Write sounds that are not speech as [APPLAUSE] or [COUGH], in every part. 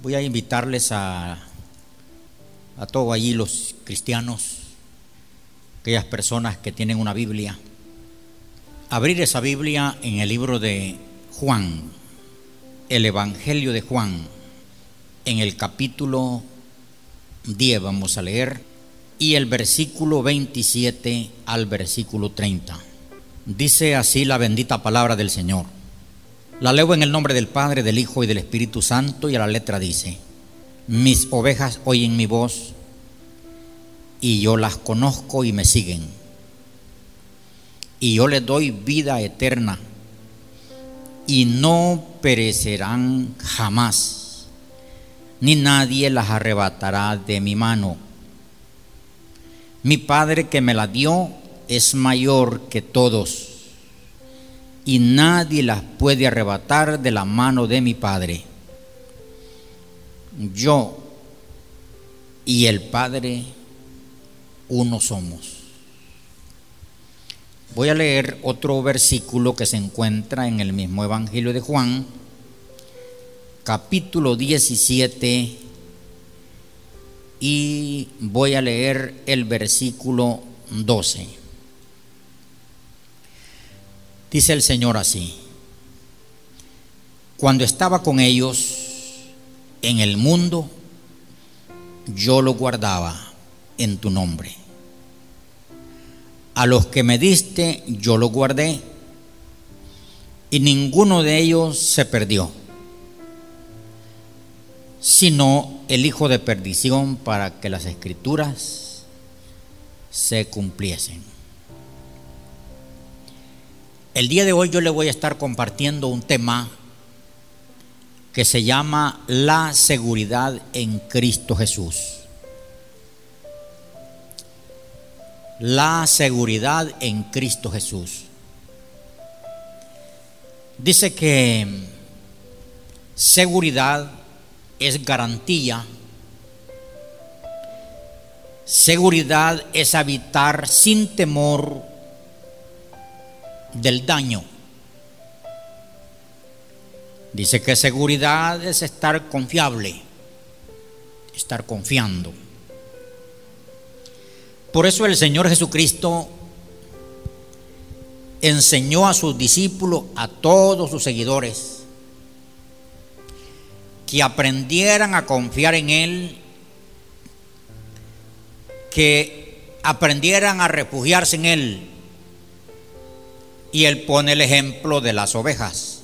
Voy a invitarles a, a todos allí los cristianos, aquellas personas que tienen una Biblia, abrir esa Biblia en el libro de Juan, el Evangelio de Juan, en el capítulo 10 vamos a leer, y el versículo 27 al versículo 30. Dice así la bendita palabra del Señor. La leo en el nombre del Padre, del Hijo y del Espíritu Santo y a la letra dice, mis ovejas oyen mi voz y yo las conozco y me siguen. Y yo les doy vida eterna y no perecerán jamás, ni nadie las arrebatará de mi mano. Mi Padre que me la dio es mayor que todos y nadie las puede arrebatar de la mano de mi Padre. Yo y el Padre uno somos. Voy a leer otro versículo que se encuentra en el mismo Evangelio de Juan, capítulo 17, y voy a leer el versículo 12. Dice el Señor así, cuando estaba con ellos en el mundo, yo lo guardaba en tu nombre. A los que me diste, yo lo guardé, y ninguno de ellos se perdió, sino el hijo de perdición para que las escrituras se cumpliesen. El día de hoy yo le voy a estar compartiendo un tema que se llama la seguridad en Cristo Jesús. La seguridad en Cristo Jesús. Dice que seguridad es garantía. Seguridad es habitar sin temor del daño. Dice que seguridad es estar confiable, estar confiando. Por eso el Señor Jesucristo enseñó a sus discípulos, a todos sus seguidores, que aprendieran a confiar en Él, que aprendieran a refugiarse en Él, y él pone el ejemplo de las ovejas.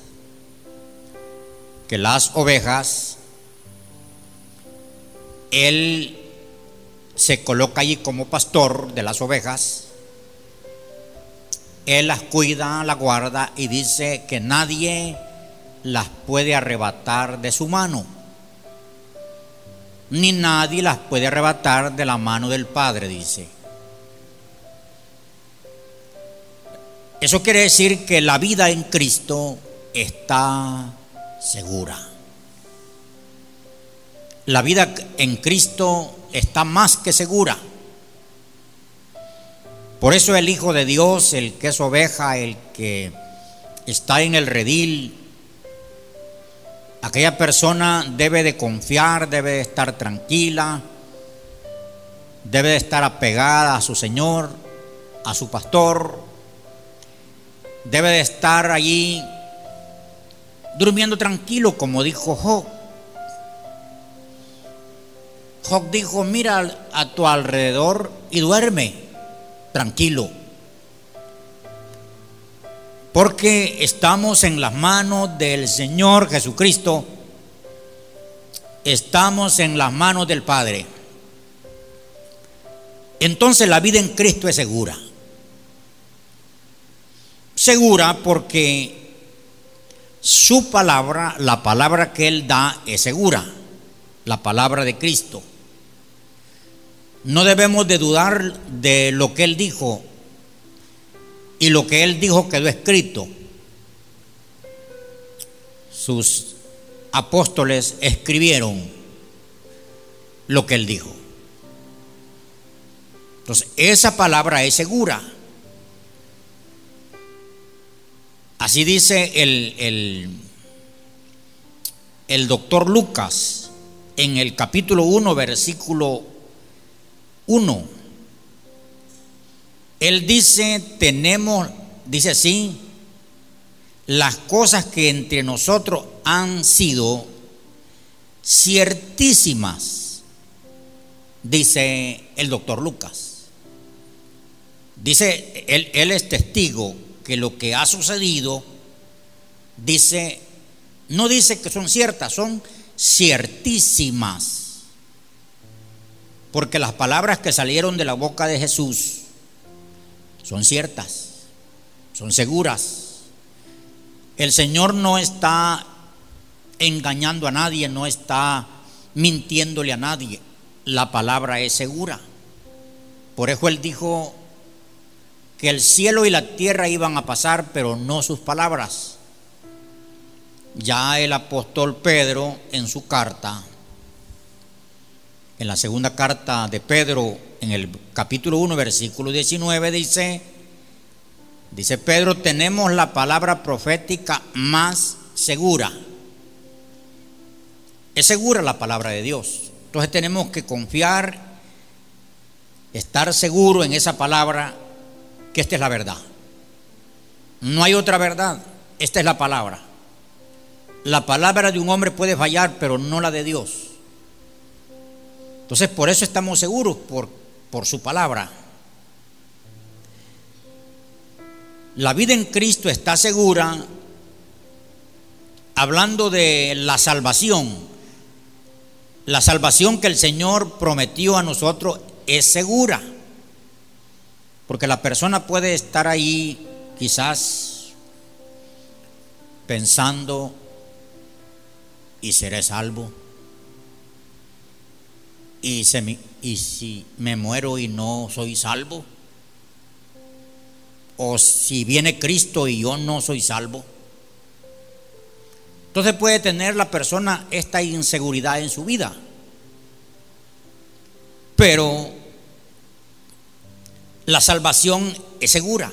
Que las ovejas, él se coloca allí como pastor de las ovejas. Él las cuida, las guarda y dice que nadie las puede arrebatar de su mano. Ni nadie las puede arrebatar de la mano del Padre, dice. Eso quiere decir que la vida en Cristo está segura. La vida en Cristo está más que segura. Por eso el Hijo de Dios, el que es oveja, el que está en el redil, aquella persona debe de confiar, debe de estar tranquila, debe de estar apegada a su Señor, a su pastor, debe de estar allí durmiendo tranquilo, como dijo Job. Job dijo, mira a tu alrededor y duerme tranquilo. Porque estamos en las manos del Señor Jesucristo. Estamos en las manos del Padre. Entonces la vida en Cristo es segura segura porque su palabra, la palabra que Él da, es segura, la palabra de Cristo. No debemos de dudar de lo que Él dijo y lo que Él dijo quedó escrito. Sus apóstoles escribieron lo que Él dijo. Entonces, esa palabra es segura. Así dice el, el, doctor Lucas en el capítulo 1, versículo 1. Él dice, tenemos, dice así, las cosas que entre nosotros han sido ciertísimas, dice el doctor Lucas. Dice, él, él es testigo que lo que ha sucedido, dice, no dice que son ciertas, son ciertísimas. Porque las palabras que salieron de la boca de Jesús son ciertas, son seguras. El Señor no está engañando a nadie, no está mintiéndole a nadie. La palabra es segura. Por eso Él dijo que el cielo y la tierra iban a pasar, pero no sus palabras. Ya el apóstol Pedro en su carta, en la segunda carta de Pedro, en el capítulo 1, versículo 19, dice, dice Pedro, tenemos la palabra profética más segura. Es segura la palabra de Dios. Entonces tenemos que confiar, estar seguro en esa palabra, que esta es la verdad. No hay otra verdad, esta es la palabra. La palabra de un hombre puede fallar, pero no la de Dios. Entonces, por eso estamos seguros, por, por su palabra. La vida en Cristo está segura, hablando de la salvación. La salvación que el Señor prometió a nosotros es segura. Porque la persona puede estar ahí quizás pensando y seré salvo. Y, y si me muero y no soy salvo. O si viene Cristo y yo no soy salvo. Entonces puede tener la persona esta inseguridad en su vida. Pero la salvación es segura.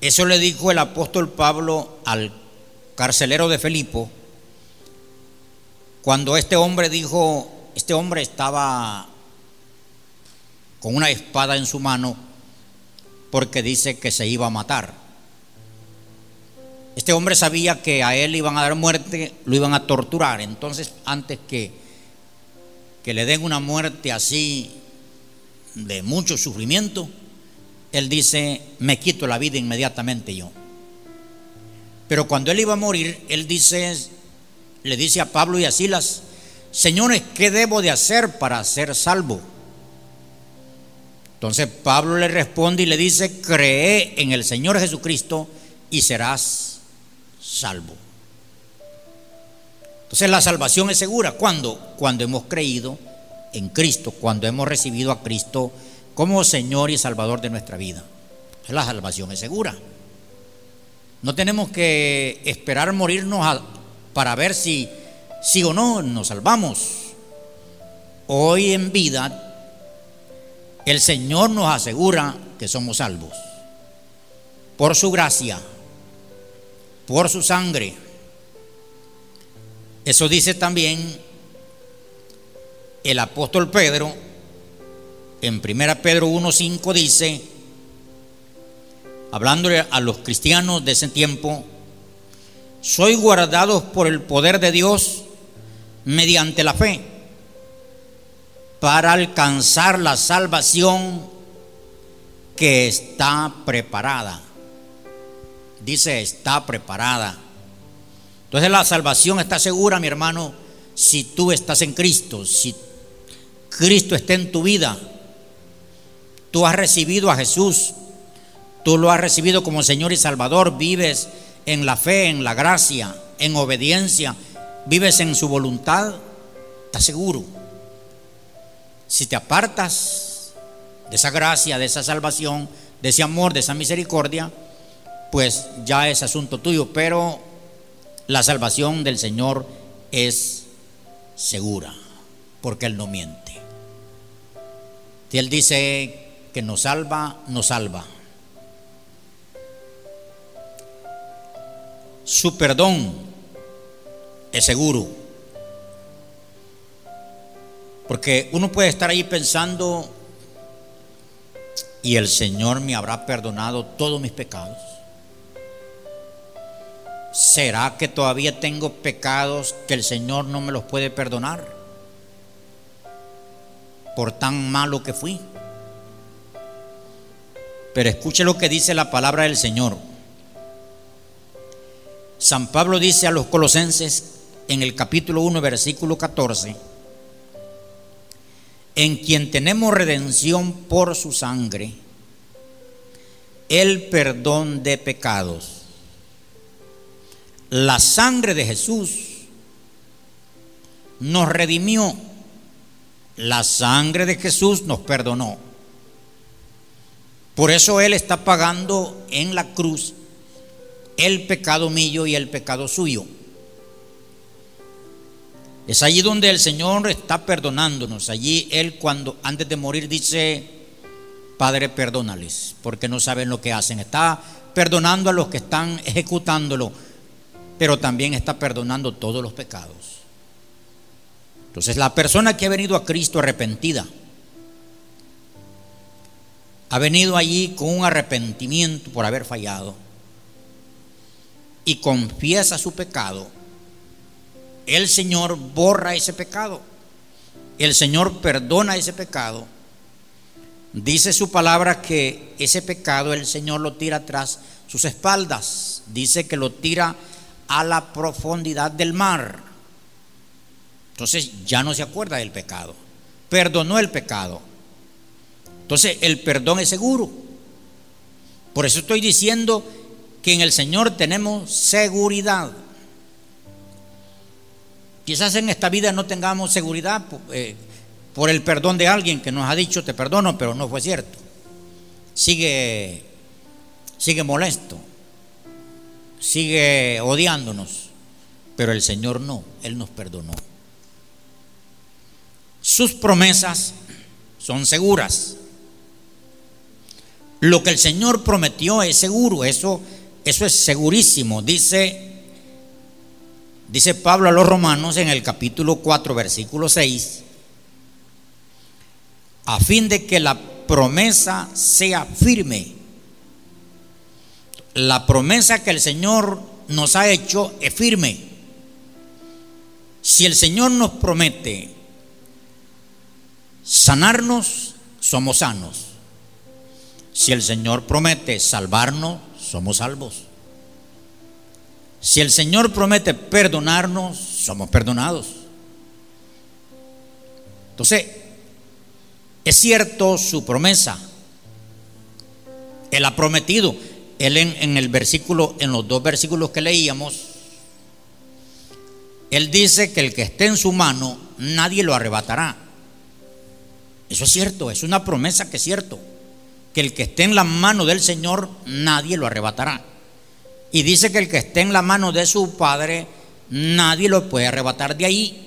Eso le dijo el apóstol Pablo al carcelero de Felipo, cuando este hombre dijo, este hombre estaba con una espada en su mano porque dice que se iba a matar. Este hombre sabía que a él iban a dar muerte, lo iban a torturar. Entonces, antes que, que le den una muerte así de mucho sufrimiento, él dice, me quito la vida inmediatamente yo. Pero cuando él iba a morir, él dice, le dice a Pablo y a Silas, señores, ¿qué debo de hacer para ser salvo? Entonces Pablo le responde y le dice, cree en el Señor Jesucristo y serás salvo. Entonces la salvación es segura. ¿Cuándo? Cuando hemos creído en Cristo, cuando hemos recibido a Cristo como Señor y Salvador de nuestra vida. La salvación es segura. No tenemos que esperar morirnos para ver si sí o no nos salvamos. Hoy en vida el Señor nos asegura que somos salvos. Por su gracia, por su sangre. Eso dice también el apóstol Pedro en 1 Pedro 1.5 dice, hablándole a los cristianos de ese tiempo, soy guardados por el poder de Dios mediante la fe para alcanzar la salvación que está preparada. Dice, está preparada. Entonces la salvación está segura, mi hermano, si tú estás en Cristo, si Cristo está en tu vida, tú has recibido a Jesús. Tú lo has recibido como Señor y Salvador, vives en la fe, en la gracia, en obediencia, vives en su voluntad, estás seguro. Si te apartas de esa gracia, de esa salvación, de ese amor, de esa misericordia, pues ya es asunto tuyo, pero la salvación del Señor es segura, porque Él no miente. Si Él dice que nos salva, nos salva. Su perdón es seguro. Porque uno puede estar ahí pensando, y el Señor me habrá perdonado todos mis pecados. ¿Será que todavía tengo pecados que el Señor no me los puede perdonar? Por tan malo que fui. Pero escuche lo que dice la palabra del Señor. San Pablo dice a los colosenses en el capítulo 1, versículo 14, en quien tenemos redención por su sangre, el perdón de pecados. La sangre de Jesús nos redimió. La sangre de Jesús nos perdonó. Por eso Él está pagando en la cruz el pecado mío y el pecado suyo. Es allí donde el Señor está perdonándonos. Allí Él cuando antes de morir dice, Padre, perdónales, porque no saben lo que hacen. Está perdonando a los que están ejecutándolo, pero también está perdonando todos los pecados. Entonces la persona que ha venido a Cristo arrepentida, ha venido allí con un arrepentimiento por haber fallado y confiesa su pecado, el Señor borra ese pecado. El Señor perdona ese pecado. Dice su palabra que ese pecado el Señor lo tira tras sus espaldas. Dice que lo tira a la profundidad del mar. Entonces ya no se acuerda del pecado. Perdonó el pecado. Entonces el perdón es seguro. Por eso estoy diciendo que en el Señor tenemos seguridad. Quizás en esta vida no tengamos seguridad eh, por el perdón de alguien que nos ha dicho te perdono, pero no fue cierto. Sigue, sigue molesto, sigue odiándonos, pero el Señor no, Él nos perdonó. Sus promesas son seguras. Lo que el Señor prometió es seguro, eso, eso es segurísimo. Dice Dice Pablo a los romanos en el capítulo 4, versículo 6, a fin de que la promesa sea firme. La promesa que el Señor nos ha hecho es firme. Si el Señor nos promete sanarnos, somos sanos. Si el Señor promete salvarnos, somos salvos. Si el Señor promete perdonarnos, somos perdonados. Entonces, es cierto su promesa. Él ha prometido. Él en, el versículo, en los dos versículos que leíamos, él dice que el que esté en su mano, nadie lo arrebatará. Eso es cierto, es una promesa que es cierto. Que el que esté en la mano del Señor, nadie lo arrebatará. Y dice que el que esté en la mano de su padre, nadie lo puede arrebatar de ahí.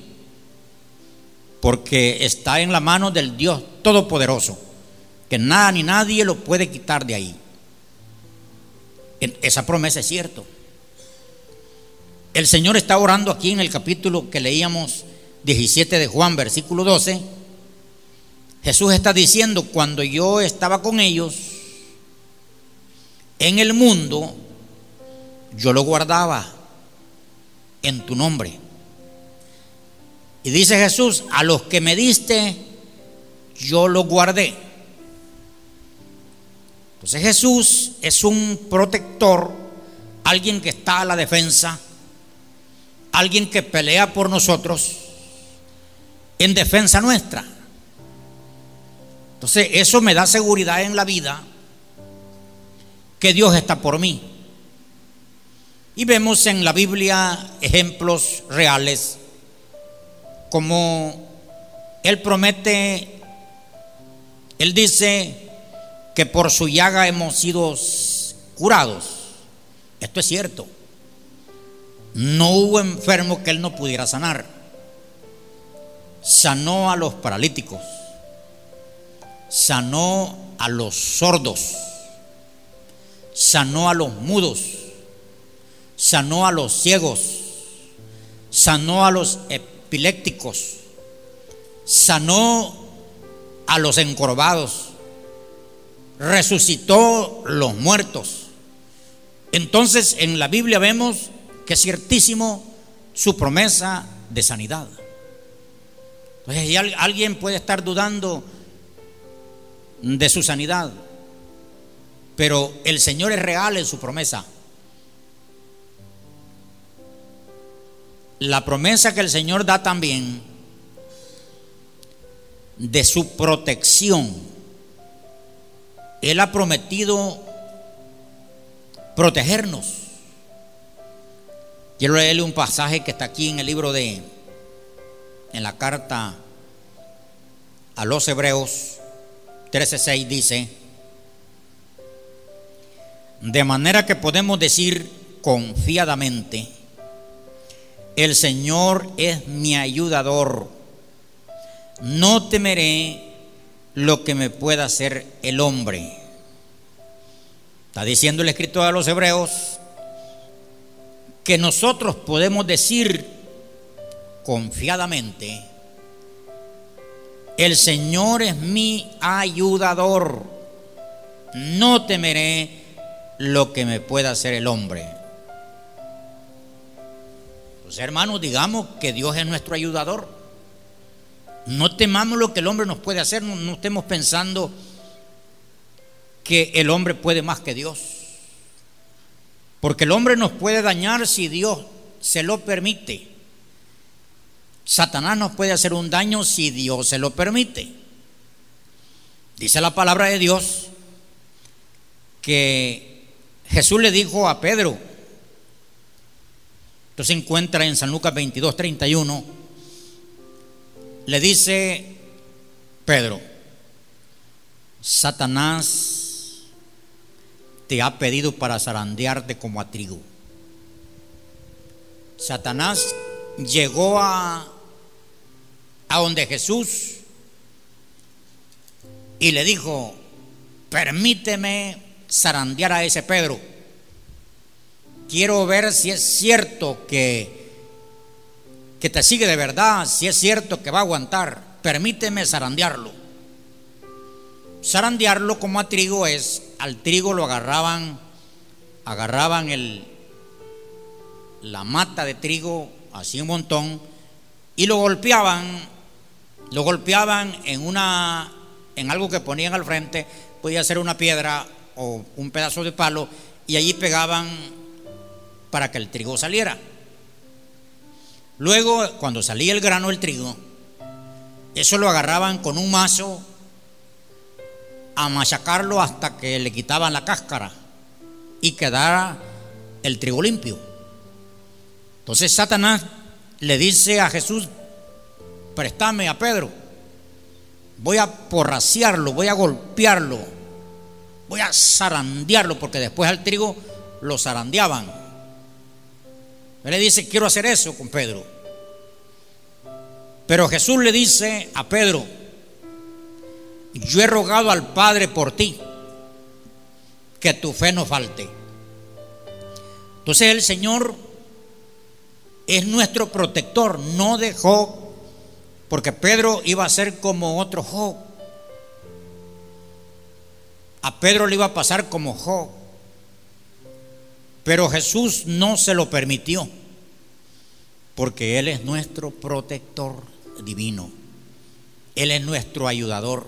Porque está en la mano del Dios Todopoderoso. Que nada ni nadie lo puede quitar de ahí. Esa promesa es cierto. El Señor está orando aquí en el capítulo que leíamos 17 de Juan, versículo 12. Jesús está diciendo, cuando yo estaba con ellos en el mundo, yo lo guardaba en tu nombre. Y dice Jesús, a los que me diste, yo lo guardé. Entonces Jesús es un protector, alguien que está a la defensa, alguien que pelea por nosotros en defensa nuestra. Entonces eso me da seguridad en la vida que Dios está por mí. Y vemos en la Biblia ejemplos reales como Él promete, Él dice que por su llaga hemos sido curados. Esto es cierto. No hubo enfermo que Él no pudiera sanar. Sanó a los paralíticos. Sanó a los sordos. Sanó a los mudos sanó a los ciegos, sanó a los epilépticos, sanó a los encorvados, resucitó los muertos. Entonces en la Biblia vemos que es ciertísimo su promesa de sanidad. Entonces alguien puede estar dudando de su sanidad, pero el Señor es real en su promesa. La promesa que el Señor da también de su protección. Él ha prometido protegernos. Quiero leerle un pasaje que está aquí en el libro de, en la carta a los Hebreos 13:6 dice, de manera que podemos decir confiadamente, el Señor es mi ayudador no temeré lo que me pueda hacer el hombre. Está diciendo el escritor a los hebreos que nosotros podemos decir confiadamente, el Señor es mi ayudador, no temeré lo que me pueda hacer el hombre. Pues hermanos, digamos que Dios es nuestro ayudador. No temamos lo que el hombre nos puede hacer, no, estemos pensando que el hombre puede más que Dios. Porque el hombre nos puede dañar si Dios se lo permite. Satanás nos puede hacer un daño si Dios se lo permite. Dice la palabra de Dios que Jesús le dijo a Pedro, esto se encuentra en San Lucas 22, 31, le dice Pedro, Satanás te ha pedido para zarandearte como a trigo. Satanás llegó a, a donde Jesús y le dijo, permíteme zarandear a ese Pedro. Quiero ver si es cierto que que te sigue de verdad, si es cierto que va a aguantar, permíteme zarandearlo. Zarandearlo como a trigo es, al trigo lo agarraban, agarraban el, la mata de trigo, así un montón, y lo golpeaban, lo golpeaban en una, en algo que ponían al frente, podía ser una piedra o un pedazo de palo, y allí pegaban para que el trigo saliera. Luego, cuando salía el grano del trigo, eso lo agarraban con un mazo a machacarlo hasta que le quitaban la cáscara y quedara el trigo limpio. Entonces Satanás le dice a Jesús, préstame a Pedro, voy a porraciarlo, voy a golpearlo, voy a zarandearlo, porque después al trigo lo zarandeaban. Él le dice, quiero hacer eso con Pedro. Pero Jesús le dice a Pedro, yo he rogado al Padre por ti, que tu fe no falte. Entonces el Señor es nuestro protector, no dejó, porque Pedro iba a ser como otro Job. A Pedro le iba a pasar como Job. Pero Jesús no se lo permitió, porque Él es nuestro protector divino. Él es nuestro ayudador.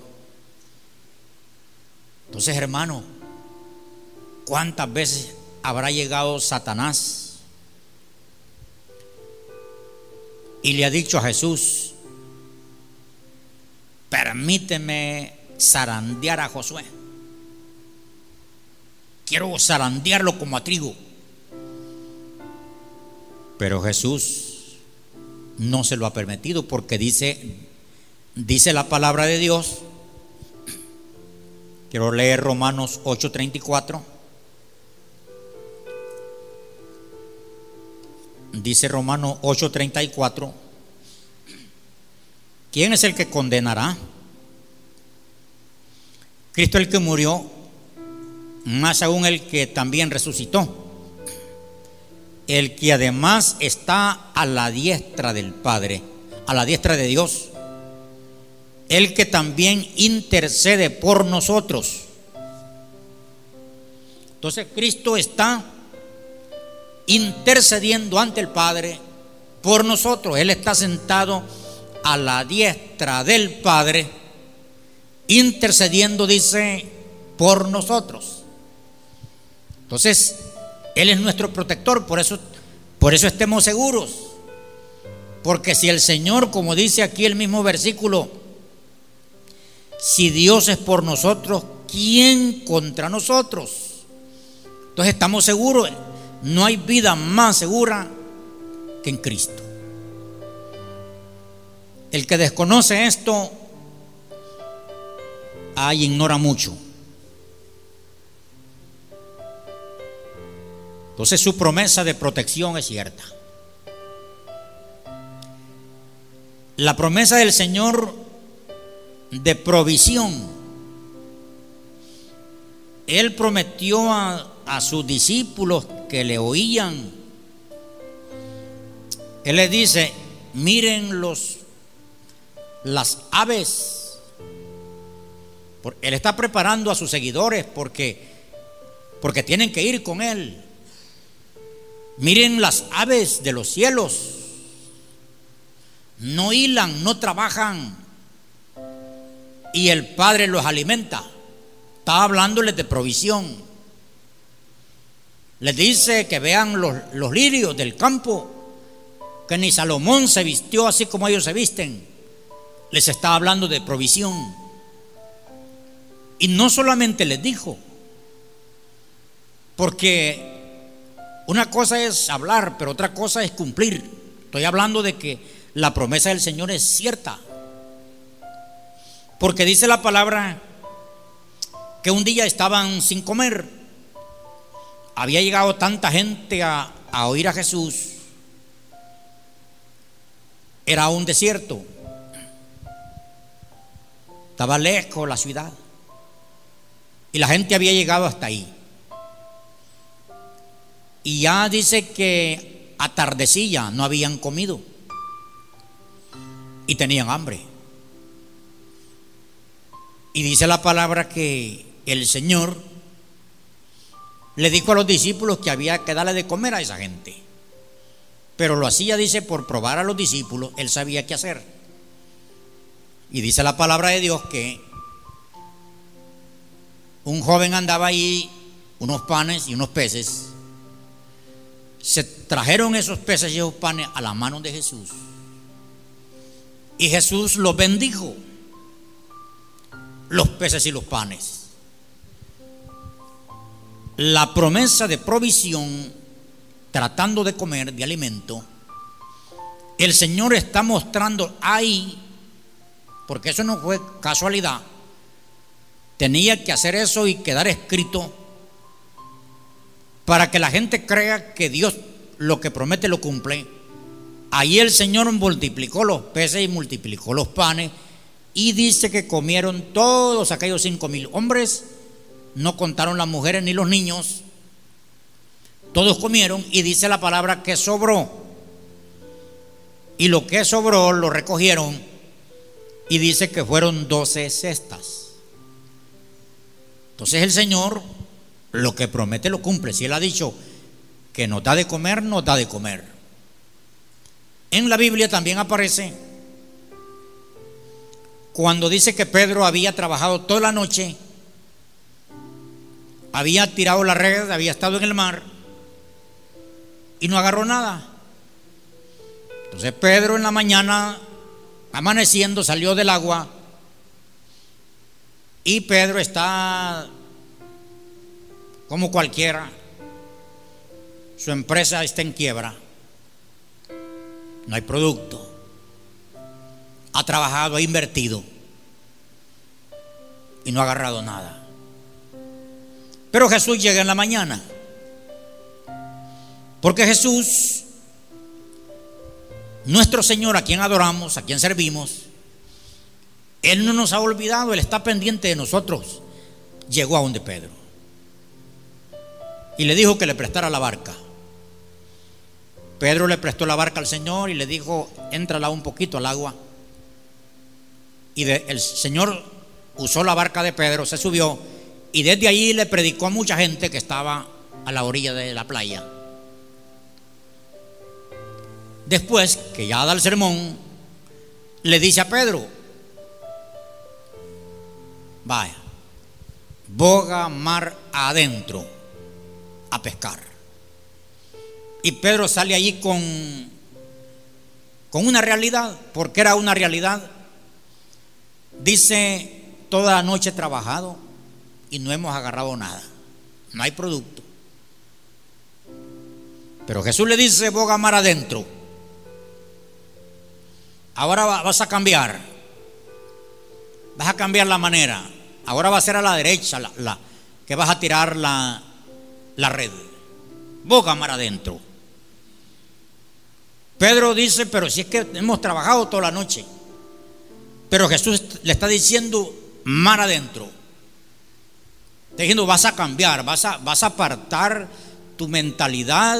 Entonces, hermano, ¿cuántas veces habrá llegado Satanás y le ha dicho a Jesús, permíteme zarandear a Josué? quiero zarandearlo como a trigo. Pero Jesús no se lo ha permitido porque dice, dice la palabra de Dios. Quiero leer Romanos 8:34. Dice Romanos 8:34. ¿Quién es el que condenará? Cristo el que murió más aún el que también resucitó, el que además está a la diestra del Padre, a la diestra de Dios. el que también intercede por nosotros. Entonces Cristo está intercediendo ante el Padre por nosotros. Él está sentado a la diestra del Padre, intercediendo, dice, por nosotros. Entonces, Él es nuestro protector, por eso, por eso estemos seguros. Porque si el Señor, como dice aquí el mismo versículo, si Dios es por nosotros, ¿quién contra nosotros? Entonces estamos seguros, no hay vida más segura que en Cristo. El que desconoce esto, ahí ignora mucho. Entonces su promesa de protección es cierta. La promesa del Señor de provisión. Él prometió a, sus discípulos que le oían. Él les dice, miren los las aves. Él está preparando a sus seguidores porque porque tienen que ir con él. Miren las aves de los cielos. No hilan, no trabajan, y el Padre los alimenta. Está hablándoles de provisión. Les dice que vean los, los lirios del campo, que ni Salomón se vistió así como ellos se visten. Les está hablando de provisión. Y no solamente les dijo, porque una cosa es hablar, pero otra cosa es cumplir. Estoy hablando de que la promesa del Señor es cierta. Porque dice la palabra que un día estaban sin comer. Había llegado tanta gente a, oír a Jesús. Era un desierto. Estaba lejos la ciudad. Y la gente había llegado hasta ahí. Y ya dice que atardecía, no habían comido. Y tenían hambre. Y dice la palabra que el Señor le dijo a los discípulos que había que darle de comer a esa gente. Pero lo hacía, dice, por probar a los discípulos, él sabía qué hacer. Y dice la palabra de Dios que un joven andaba ahí, unos panes y unos peces. Se trajeron esos peces y esos panes a la mano de Jesús. Y Jesús los bendijo los peces y los panes. La promesa de provisión, tratando de comer, de alimento, el Señor está mostrando ahí, porque eso no fue casualidad, tenía que hacer eso y quedar escrito para que la gente crea que Dios lo que promete lo cumple. Ahí el Señor multiplicó los peces y multiplicó los panes y dice que comieron todos aquellos cinco mil hombres, no contaron las mujeres ni los niños, todos comieron y dice la palabra que sobró. Y lo que sobró lo recogieron y dice que fueron doce cestas. Entonces el Señor lo que promete lo cumple. Si Él ha dicho que nos da de comer, nos da de comer. En la Biblia también aparece cuando dice que Pedro había trabajado toda la noche, había tirado la red, había estado en el mar y no agarró nada. Entonces Pedro en la mañana, amaneciendo, salió del agua y Pedro está como cualquiera. Su empresa está en quiebra. No hay producto ha trabajado, ha invertido y no ha agarrado nada. Pero Jesús llega en la mañana. Porque Jesús, nuestro Señor, a quien adoramos, a quien servimos, Él no nos ha olvidado, Él está pendiente de nosotros. Llegó a donde Pedro. Y le dijo que le prestara la barca. Pedro le prestó la barca al Señor y le dijo, entrala un poquito al agua Y el Señor usó la barca de Pedro, se subió y desde allí le predicó a mucha gente que estaba a la orilla de la playa. Después que ya da el sermón, le dice a Pedro, vaya, boga mar adentro a pescar. Y Pedro sale allí con, con una realidad, porque era una realidad. Dice, toda la noche he trabajado y no hemos agarrado nada. No hay producto. Pero Jesús le dice, boga mar adentro. Ahora vas a cambiar. Vas a cambiar la manera. Ahora va a ser a la derecha la, que vas a tirar la, la red. Boga mar adentro. Pedro dice, pero si es que hemos trabajado toda la noche. Pero Jesús le está diciendo mar adentro. Está diciendo, vas a cambiar, vas a, vas a apartar tu mentalidad,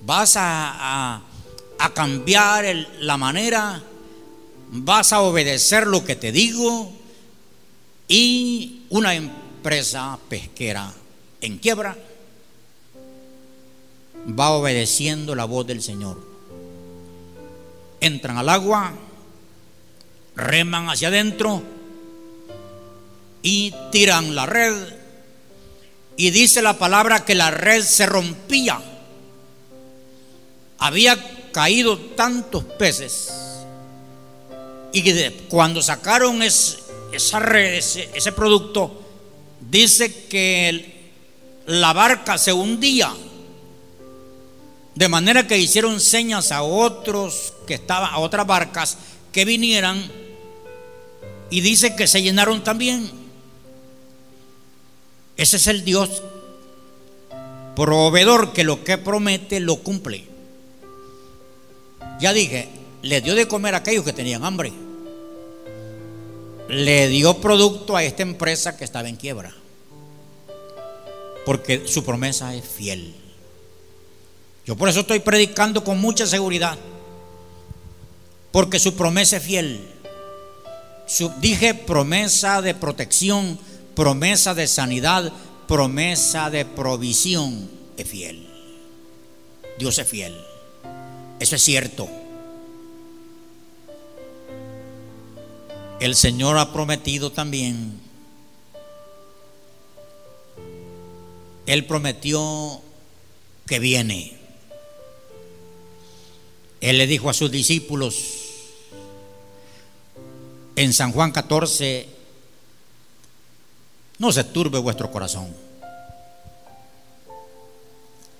vas a, cambiar la manera, vas a obedecer lo que te digo y una empresa pesquera en quiebra va obedeciendo la voz del Señor. Entran al agua, reman hacia adentro y tiran la red. Y dice la palabra que la red se rompía. Había caído tantos peces. Y que cuando sacaron esa red, ese, producto, dice que la barca se hundía. De manera que hicieron señas a otros que estaban, a otras barcas que vinieran. Y dice que se llenaron también. Ese es el Dios proveedor que lo que promete lo cumple. Ya dije, le dio de comer a aquellos que tenían hambre. Le dio producto a esta empresa que estaba en quiebra. Porque su promesa es fiel. Yo por eso estoy predicando con mucha seguridad. Porque su promesa es fiel. dije promesa de protección promesa de sanidad, promesa de provisión es fiel. Dios es fiel. Eso es cierto. El Señor ha prometido también. Él prometió que viene. Él le dijo a sus discípulos en San Juan 14, no se turbe vuestro corazón.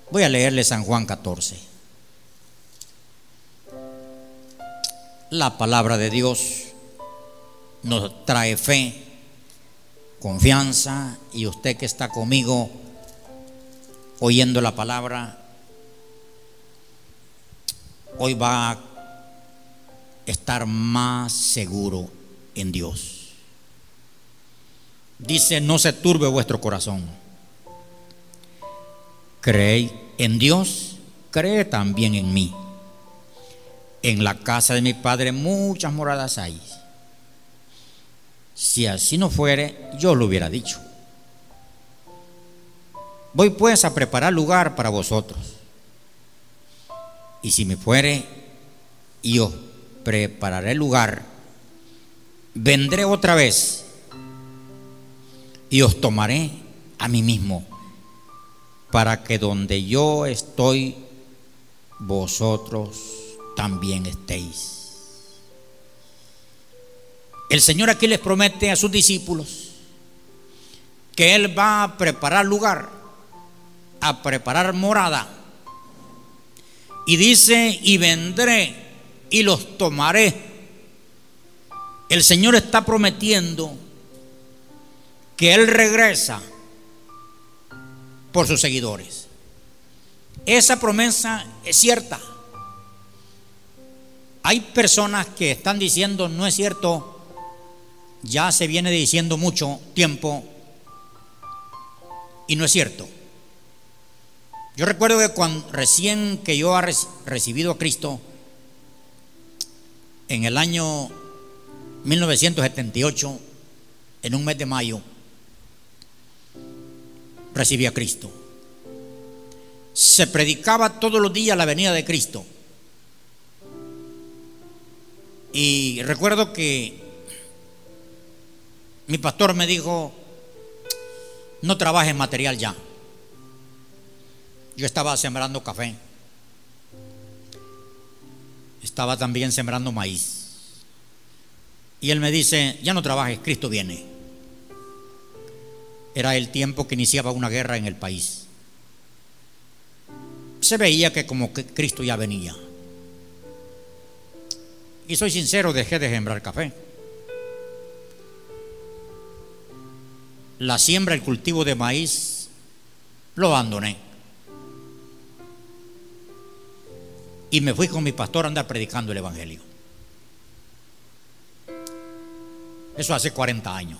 Voy a leerle San Juan 14. La palabra de Dios nos trae fe, confianza y usted que está conmigo oyendo la palabra, hoy va a estar más seguro en Dios. Dice, no se turbe vuestro corazón. Creéis en Dios, cree también en mí. En la casa de mi Padre muchas moradas hay. Si así no fuere, yo lo hubiera dicho. Voy pues a preparar lugar para vosotros. Y si me fuere y os prepararé lugar, vendré otra vez y os tomaré a mí mismo, para que donde yo estoy, vosotros también estéis. El Señor aquí les promete a sus discípulos que Él va a preparar lugar, a preparar morada. Y dice, y vendré y los tomaré. El Señor está prometiendo que Él regresa por sus seguidores. Esa promesa es cierta. Hay personas que están diciendo, no es cierto, ya se viene diciendo mucho tiempo y no es cierto. Yo recuerdo que cuando recién que yo he recibido a Cristo, en el año 1978, en un mes de mayo, recibí a Cristo. Se predicaba todos los días la venida de Cristo. Y recuerdo que mi pastor me dijo, no trabajes material ya. Yo estaba sembrando café. Estaba también sembrando maíz. Y él me dice, ya no trabajes, Cristo viene. Era el tiempo que iniciaba una guerra en el país. Se veía que como que Cristo ya venía. Y soy sincero, dejé de sembrar café. La siembra, el cultivo de maíz, lo abandoné. Y me fui con mi pastor a andar predicando el Evangelio. Eso hace 40 años.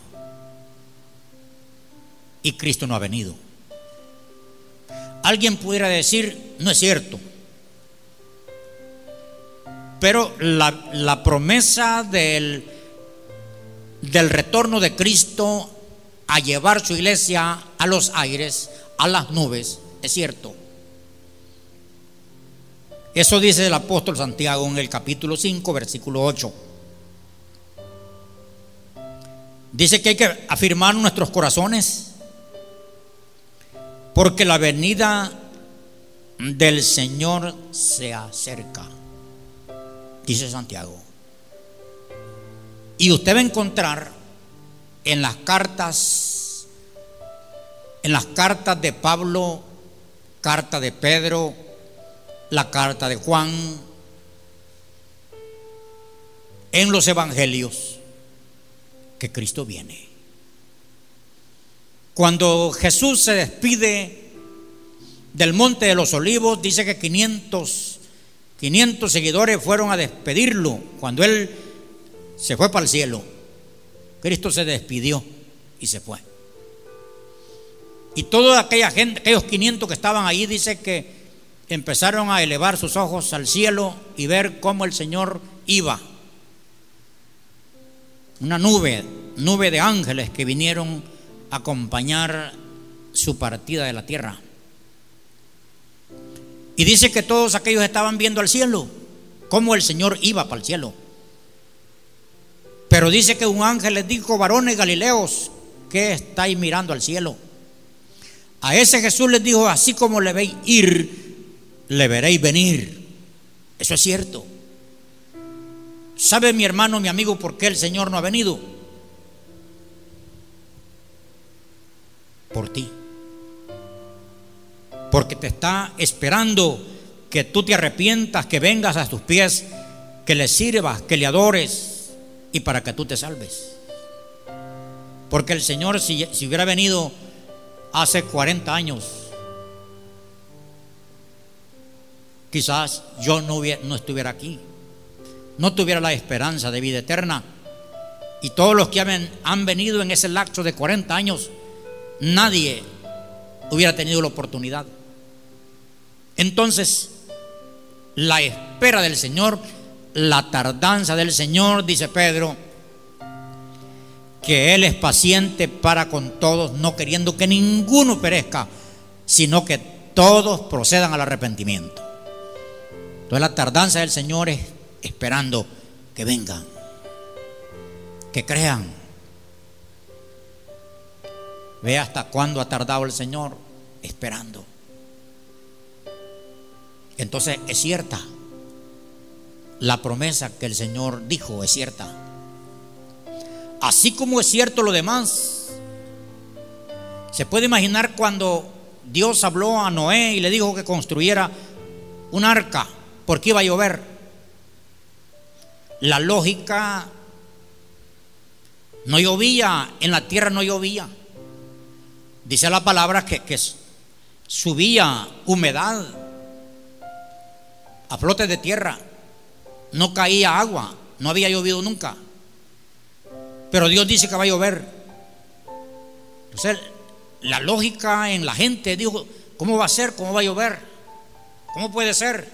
Y Cristo no ha venido. Alguien pudiera decir, no es cierto. Pero la, promesa del, del retorno de Cristo a llevar su iglesia a los aires, a las nubes, es cierto. Eso dice el apóstol Santiago en el capítulo 5, versículo 8. Dice que hay que afirmar nuestros corazones porque la venida del Señor se acerca, dice Santiago. Y usted va a encontrar en las cartas, en las cartas de Pablo, carta de Pedro, la carta de Juan, en los evangelios, que Cristo viene. Cuando Jesús se despide del monte de los olivos, dice que 500, 500 seguidores fueron a despedirlo cuando él se fue para el cielo. Cristo se despidió y se fue. Y toda aquella gente, aquellos 500 que estaban ahí, dice que empezaron a elevar sus ojos al cielo y ver cómo el Señor iba. Una nube, nube de ángeles que vinieron a acompañar su partida de la tierra. Y dice que todos aquellos estaban viendo al cielo, cómo el Señor iba para el cielo. Pero dice que un ángel les dijo, varones galileos, ¿qué estáis mirando al cielo? A ese Jesús les dijo, así como le veis ir, le veréis venir. Eso es cierto. ¿Sabe mi hermano, mi amigo, por qué el Señor no ha venido? Por ti. Porque te está esperando que tú te arrepientas, que vengas a tus pies, que le sirvas, que le adores y para que tú te salves. Porque el Señor, si, hubiera venido hace 40 años, quizás yo no, no estuviera aquí, no tuviera la esperanza de vida eterna. Y todos los que han, han venido en ese lapso de 40 años, nadie hubiera tenido la oportunidad. Entonces, la espera del Señor, la tardanza del Señor, dice Pedro, que Él es paciente para con todos, no queriendo que ninguno perezca, sino que todos procedan al arrepentimiento. Entonces la tardanza del Señor es esperando que vengan, que crean. Ve hasta cuándo ha tardado el Señor esperando. Entonces es cierta. La promesa que el Señor dijo es cierta. Así como es cierto lo demás. Se puede imaginar cuando Dios habló a Noé y le dijo que construyera un arca porque iba a llover. La lógica no llovía, en la tierra no llovía. Dice la palabra que, subía humedad a flote de tierra, no caía agua, no había llovido nunca. Pero Dios dice que va a llover. Entonces, la lógica en la gente dijo, ¿cómo va a ser? ¿Cómo va a llover? ¿Cómo puede ser?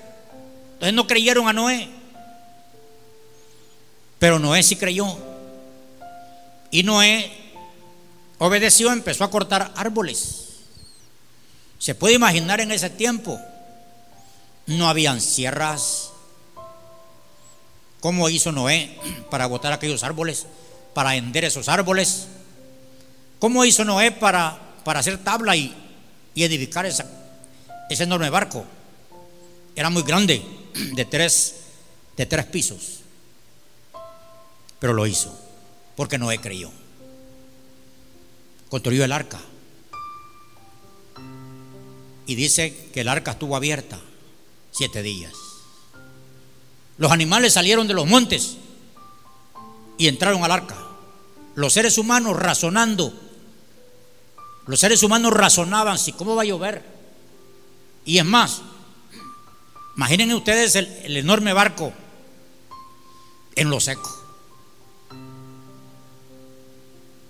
Entonces no creyeron a Noé. Pero Noé sí creyó. Y Noé obedeció, empezó a cortar árboles. Se puede imaginar en ese tiempo, no habían sierras. ¿Cómo hizo Noé para botar aquellos árboles? Para hender esos árboles. ¿Cómo hizo Noé para, para hacer tabla y, edificar ese enorme barco? Era muy grande, de tres, de tres pisos. Pero lo hizo, porque Noé creyó. Construyó el arca. Y dice que el arca estuvo abierta siete días. Los animales salieron de los montes y entraron al arca. Los seres humanos razonando. Los seres humanos razonaban si cómo va a llover. Y es más, imaginen ustedes el, enorme barco en lo seco.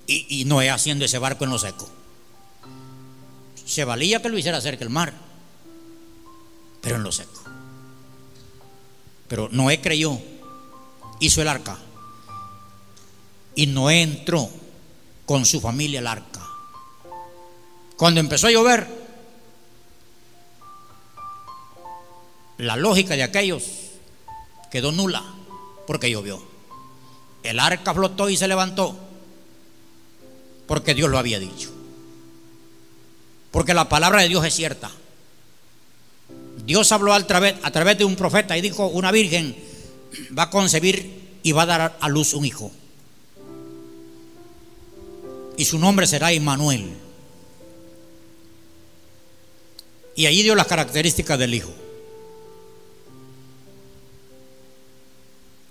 Y, y Noé haciendo ese barco en lo seco se valía que lo hiciera cerca del mar, pero en lo seco. Pero Noé creyó, hizo el arca, y Noé entró con su familia al arca. Cuando empezó a llover, la lógica de aquellos quedó nula porque llovió. El arca flotó y se levantó porque Dios lo había dicho. Porque la palabra de Dios es cierta. Dios habló a través, a través de un profeta y dijo, una virgen va a concebir y va a dar a luz un hijo. Y su nombre será Immanuel. Y allí dio las características del hijo.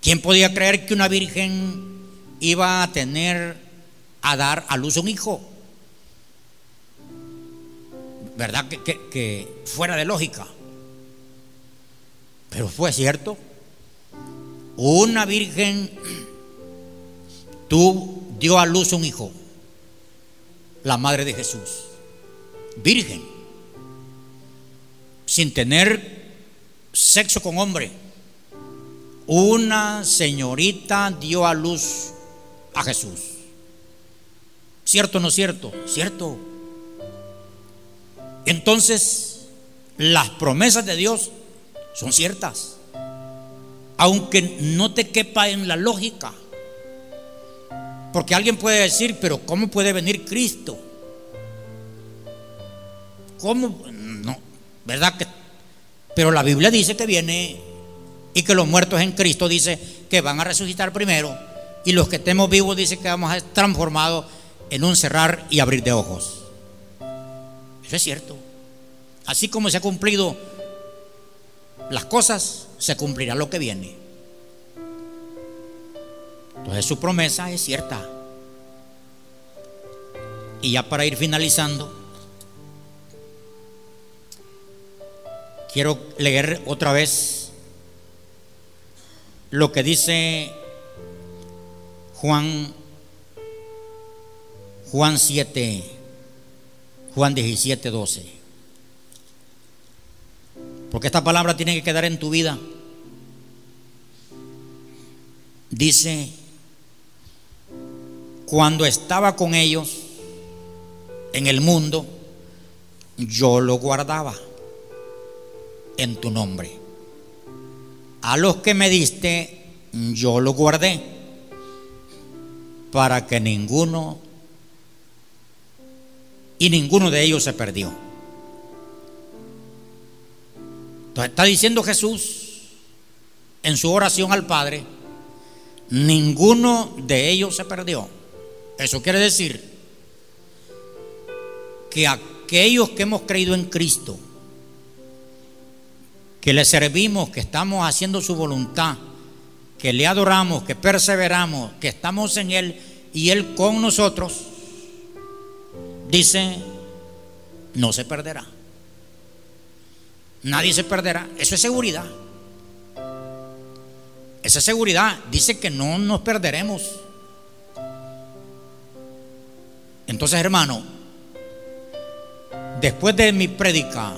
¿Quién podía creer que una virgen iba a tener a dar a luz un hijo? ¿verdad? Que, fuera de lógica. Pero fue cierto. Una virgen tú dio a luz un hijo, la madre de Jesús, virgen, sin tener sexo con hombre. Una señorita dio a luz a Jesús. ¿Cierto o no cierto? Cierto. Entonces, las promesas de Dios son ciertas, aunque no te quepa en la lógica. Porque alguien puede decir, pero ¿cómo puede venir Cristo? ¿Cómo? No, ¿verdad que? Pero la Biblia dice que viene y que los muertos en Cristo dice que van a resucitar primero y los que estemos vivos dice que vamos a ser transformados en un cerrar y abrir de ojos. Eso es cierto. Así como se ha cumplido las cosas, se cumplirá lo que viene. Entonces su promesa es cierta. Y ya para ir finalizando, quiero leer otra vez lo que dice Juan Juan 7 Juan 17, 12. Porque esta palabra tiene que quedar en tu vida. Dice, cuando estaba con ellos en el mundo, yo lo guardaba en tu nombre. A los que me diste, yo lo guardé para que ninguno y ninguno de ellos se perdió. Entonces está diciendo Jesús en su oración al Padre, ninguno de ellos se perdió. Eso quiere decir que aquellos que hemos creído en Cristo, que le servimos, que estamos haciendo su voluntad, que le adoramos, que perseveramos, que estamos en Él y Él con nosotros, dice, no se perderá. Nadie se perderá. Eso es seguridad. Esa seguridad dice que no nos perderemos. Entonces, hermano, después de mi prédica,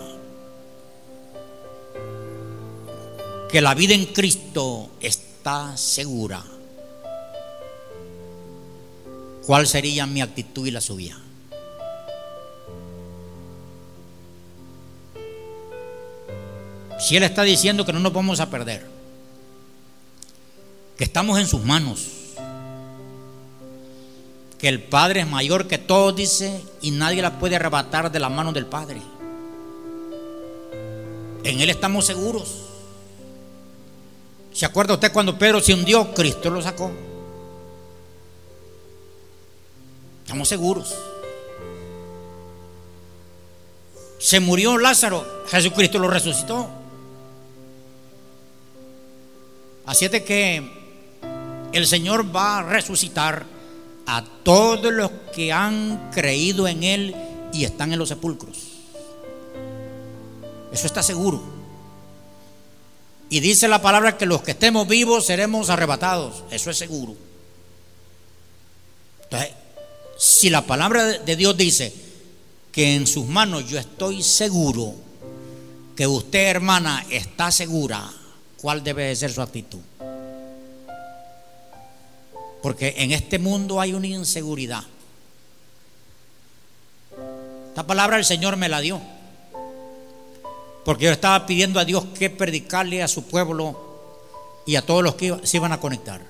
que la vida en Cristo está segura. ¿cuál sería mi actitud y la suya? Si Él está diciendo que no nos vamos a perder, que estamos en sus manos, que el Padre es mayor que todos, dice, y nadie la puede arrebatar de la mano del Padre. En Él estamos seguros. ¿Se acuerda usted cuando Pedro se hundió? Cristo lo sacó. Estamos seguros. Se murió Lázaro, Jesucristo lo resucitó. Así es que el Señor va a resucitar a todos los que han creído en Él y están en los sepulcros. Eso está seguro. Y dice la palabra que los que estemos vivos seremos arrebatados. Eso es seguro. Entonces, si la palabra de Dios dice que en sus manos yo estoy seguro, que usted hermana está segura, ¿cuál debe de ser su actitud? Porque en este mundo hay una inseguridad. Esta palabra el Señor me la dio. Porque yo estaba pidiendo a Dios que predicarle a su pueblo y a todos los que se iban a conectar.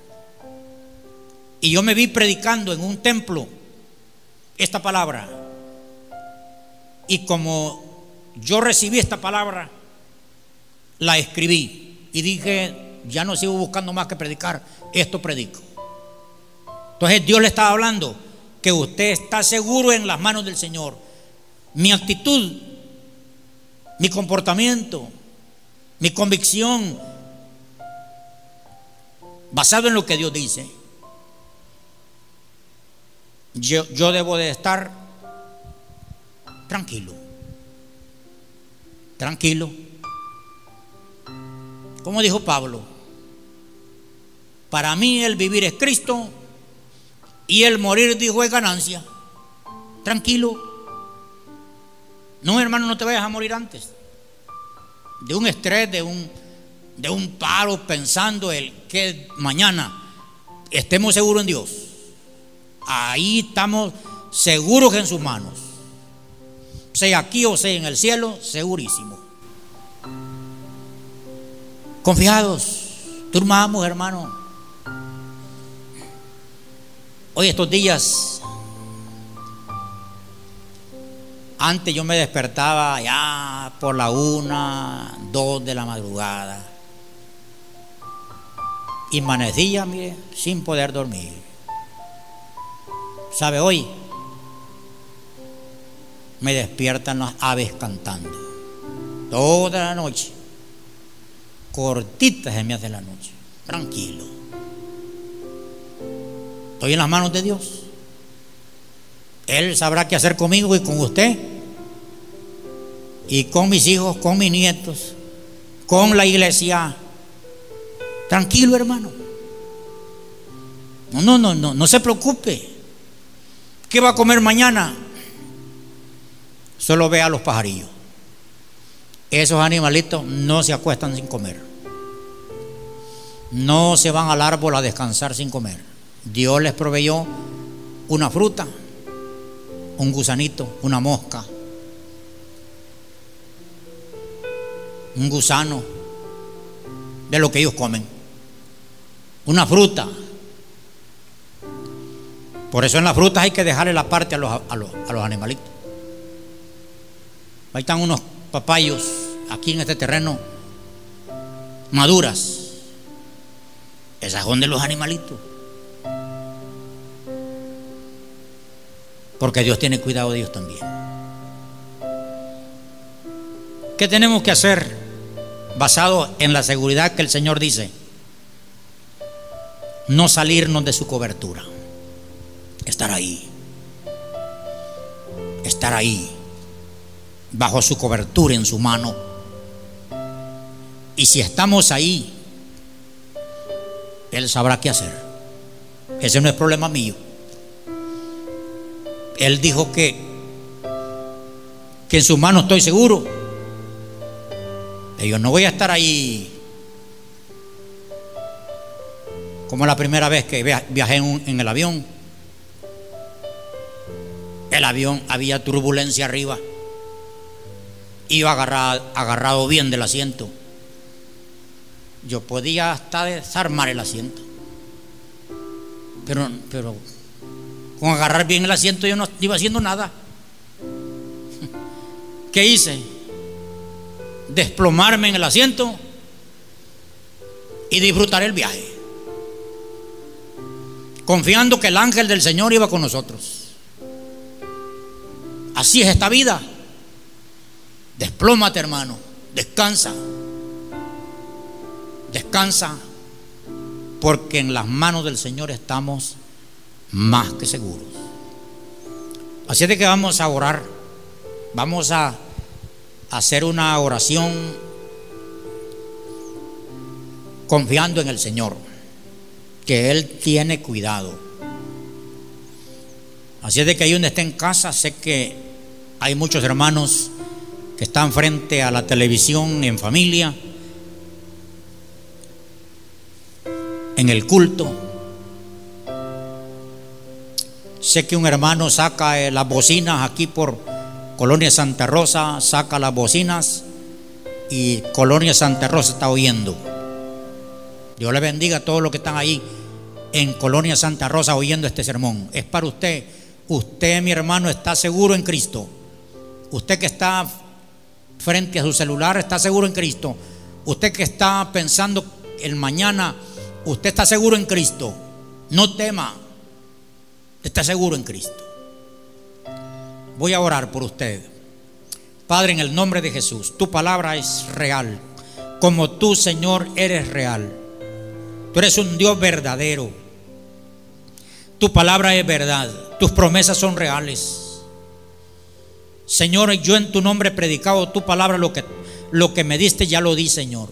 Y yo me vi predicando en un templo esta palabra. Y como yo recibí esta palabra, la escribí y dije, ya no sigo buscando más que predicar, esto predico. Entonces Dios le estaba hablando que usted está seguro en las manos del Señor. Mi actitud, mi comportamiento, mi convicción, basado en lo que Dios dice, yo, yo debo de estar tranquilo, tranquilo. Como dijo Pablo, para mí el vivir es Cristo y el morir, dijo, es ganancia. Tranquilo. No, hermano, no te vayas a morir antes. De un estrés, de un, de un paro, pensando el que mañana estemos seguros en Dios. Ahí estamos seguros en sus manos. Sea aquí o sea en el cielo, segurísimo. Confiados, turmamos, hermano. Hoy estos días, antes yo me despertaba ya por la una, dos de la madrugada. Y amanecía, mire, sin poder dormir. ¿Sabe hoy? Me despiertan las aves cantando. Toda la noche. Cortitas se me hace la noche. Tranquilo. Estoy en las manos de Dios. Él sabrá qué hacer conmigo y con usted. Y con mis hijos, con mis nietos, con la iglesia. Tranquilo, hermano. No, no, no, no, no se preocupe. ¿Qué va a comer mañana? Solo vea a los pajarillos. Esos animalitos no se acuestan sin comer. No se van al árbol a descansar sin comer. Dios les proveyó una fruta, un gusanito, una mosca, un gusano de lo que ellos comen, una fruta. Por eso en las frutas hay que dejarle la parte a los, a los, a los animalitos. Ahí están unos papayos aquí en este terreno maduras. Esas son de los animalitos. Porque Dios tiene cuidado de ellos también. ¿Qué tenemos que hacer basado en la seguridad que el Señor dice? No salirnos de su cobertura. Estar ahí. Estar ahí. Bajo su cobertura en su mano. Y si estamos ahí, Él sabrá qué hacer. Ese no es problema mío. Él dijo que, que en sus manos estoy seguro. yo no voy a estar ahí como la primera vez que viajé en, el avión. El avión había turbulencia arriba. Iba agarrado, agarrado bien del asiento. Yo podía hasta desarmar el asiento. Pero, pero con agarrar bien el asiento yo no iba haciendo nada. [LAUGHS] ¿Qué hice? Desplomarme en el asiento y disfrutar el viaje. Confiando que el ángel del Señor iba con nosotros. Así es esta vida. Desplómate, hermano. Descansa. Descansa. Porque en las manos del Señor estamos más que seguros. Así es de que vamos a orar. Vamos a hacer una oración confiando en el Señor, que Él tiene cuidado. Así es de que ahí donde esté en casa, sé que hay muchos hermanos que están frente a la televisión en familia, en el culto. Sé que un hermano saca eh, las bocinas aquí por Colonia Santa Rosa, saca las bocinas y Colonia Santa Rosa está oyendo. Dios le bendiga a todos los que están ahí en Colonia Santa Rosa oyendo este sermón. Es para usted. Usted, mi hermano, está seguro en Cristo. Usted que está frente a su celular está seguro en Cristo. Usted que está pensando el mañana, usted está seguro en Cristo. No tema. Está seguro en Cristo. Voy a orar por usted. Padre, en el nombre de Jesús, tu palabra es real. Como tú, Señor, eres real. Tú eres un Dios verdadero. Tu palabra es verdad. Tus promesas son reales. Señor, yo en tu nombre he predicado tu palabra, lo que, lo que me diste ya lo di, Señor.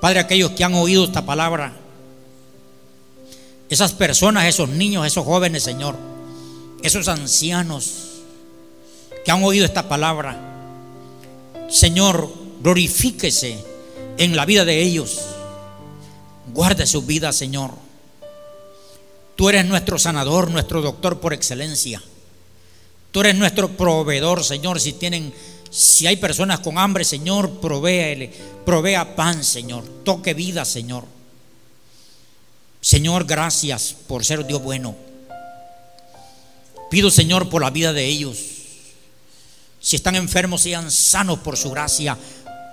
Padre, aquellos que han oído esta palabra, esas personas, esos niños, esos jóvenes, Señor, esos ancianos que han oído esta palabra, Señor, glorifíquese en la vida de ellos. Guarde su vida, Señor. Tú eres nuestro sanador, nuestro doctor por excelencia. Tú eres nuestro proveedor, Señor. Si tienen, si hay personas con hambre, Señor, provéele, provea pan, Señor. Toque vida, Señor. Señor, gracias por ser Dios bueno. Pido, Señor, por la vida de ellos. Si están enfermos, sean sanos por su gracia,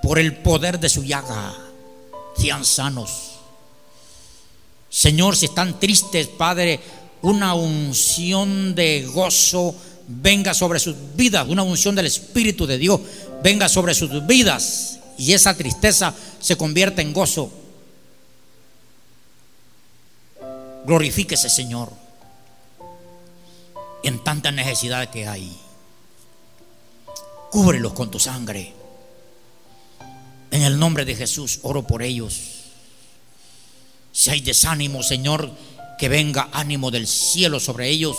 por el poder de su llaga. Sean sanos. Señor, si están tristes, Padre, una unción de gozo venga sobre sus vidas, una unción del Espíritu de Dios venga sobre sus vidas y esa tristeza se convierta en gozo. Glorifíquese, Señor, en tanta necesidad que hay. Cúbrelos con tu sangre. En el nombre de Jesús oro por ellos. Si hay desánimo, Señor, que venga ánimo del cielo sobre ellos.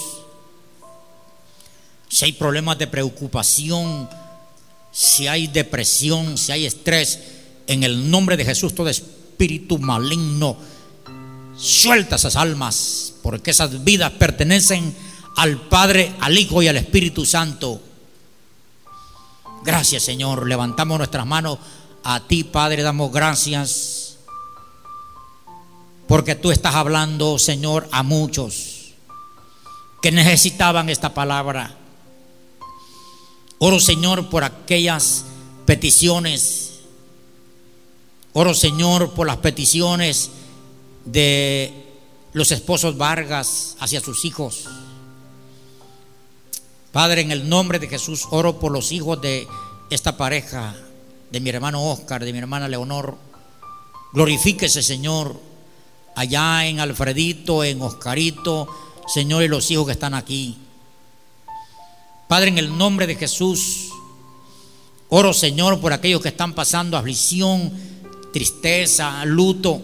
Si hay problemas de preocupación, si hay depresión, si hay estrés, en el nombre de Jesús, todo espíritu maligno, suelta esas almas, porque esas vidas pertenecen al Padre, al Hijo y al Espíritu Santo. Gracias, Señor. Levantamos nuestras manos a ti, Padre, damos gracias porque tú estás hablando, Señor, a muchos que necesitaban esta palabra. Oro, Señor, por aquellas peticiones. Oro, Señor, por las peticiones de los esposos Vargas hacia sus hijos. Padre, en el nombre de Jesús, oro por los hijos de esta pareja, de mi hermano Oscar, de mi hermana Leonor. Glorifíquese, Señor, allá en Alfredito, en Oscarito, Señor, y los hijos que están aquí. Padre, en el nombre de Jesús, oro, Señor, por aquellos que están pasando aflicción, tristeza, luto,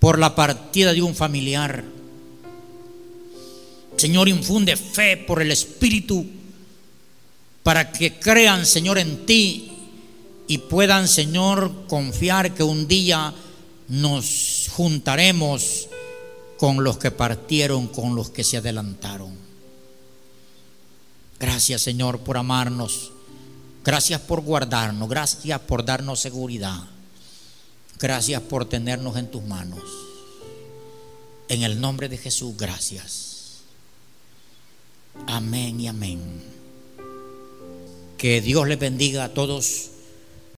por la partida de un familiar. Señor, infunde fe por el Espíritu para que crean, Señor, en ti y puedan, Señor, confiar que un día nos juntaremos con los que partieron, con los que se adelantaron. Gracias Señor por amarnos. Gracias por guardarnos. Gracias por darnos seguridad. Gracias por tenernos en tus manos. En el nombre de Jesús, gracias. Amén y amén. Que Dios les bendiga a todos